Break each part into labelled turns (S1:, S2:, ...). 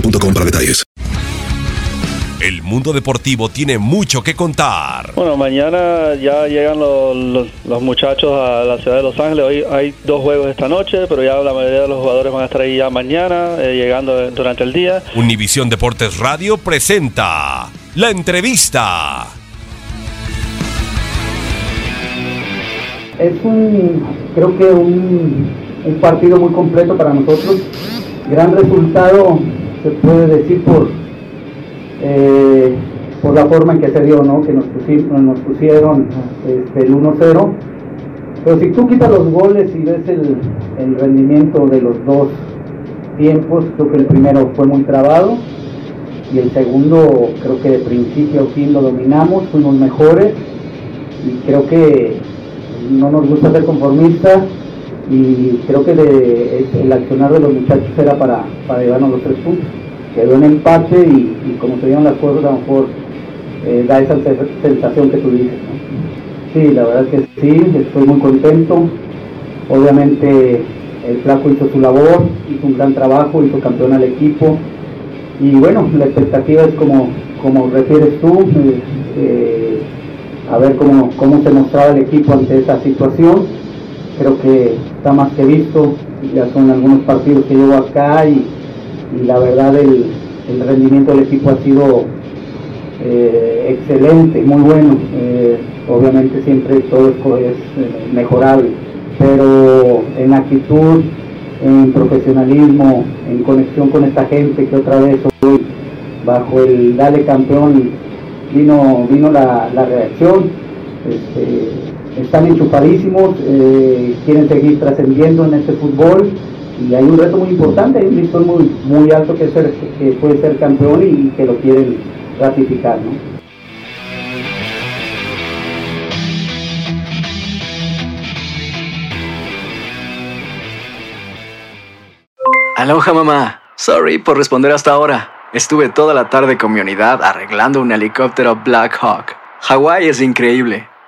S1: boostmobile.com para detalles.
S2: El mundo deportivo tiene mucho que contar.
S3: Bueno, mañana ya llegan los, los- los muchachos a la ciudad de Los Ángeles. Hoy hay dos juegos esta noche, pero ya la mayoría de los jugadores van a estar ahí ya mañana, eh, llegando durante el día.
S2: Univisión Deportes Radio presenta la entrevista.
S4: Es un, creo que un, un partido muy completo para nosotros. Gran resultado, se puede decir, por, eh, por la forma en que se dio, ¿no? que nos, pusi- nos pusieron este, el 1-0. Pero si tú quitas los goles y ves el, el rendimiento de los dos tiempos, creo que el primero fue muy trabado y el segundo creo que de principio a fin lo dominamos, fuimos mejores y creo que no nos gusta ser conformistas y creo que el accionar de los muchachos era para, para llevarnos los tres puntos. Quedó en empate y, como se dieron las cosas a lo mejor eh, da esa se- sensación que tú dices. ¿no? Sí, la verdad que sí, estoy muy contento. Obviamente el flaco hizo su labor, hizo un gran trabajo, hizo campeón al equipo. Y bueno, la expectativa es como, como refieres tú, eh, eh, a ver cómo, cómo se mostraba el equipo ante esa situación. Creo que está más que visto, ya son algunos partidos que llevo acá y, la verdad el, el rendimiento del equipo ha sido eh, excelente, muy bueno. Eh, obviamente siempre todo es, es, eh, mejorable, pero en actitud, en profesionalismo, en conexión con esta gente que otra vez hoy bajo el Dale Campeón vino, vino la, la reacción. Este, están enchufadísimos, eh, quieren seguir trascendiendo en este fútbol y hay un reto muy importante, hay un listón muy, muy alto que, ser- que puede ser campeón y, que lo quieren ratificar. ¿no?
S5: Aloha mamá. Sorry por responder hasta ahora. Estuve toda la tarde con mi unidad arreglando un helicóptero Black Hawk. Hawái es increíble.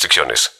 S2: restricciones.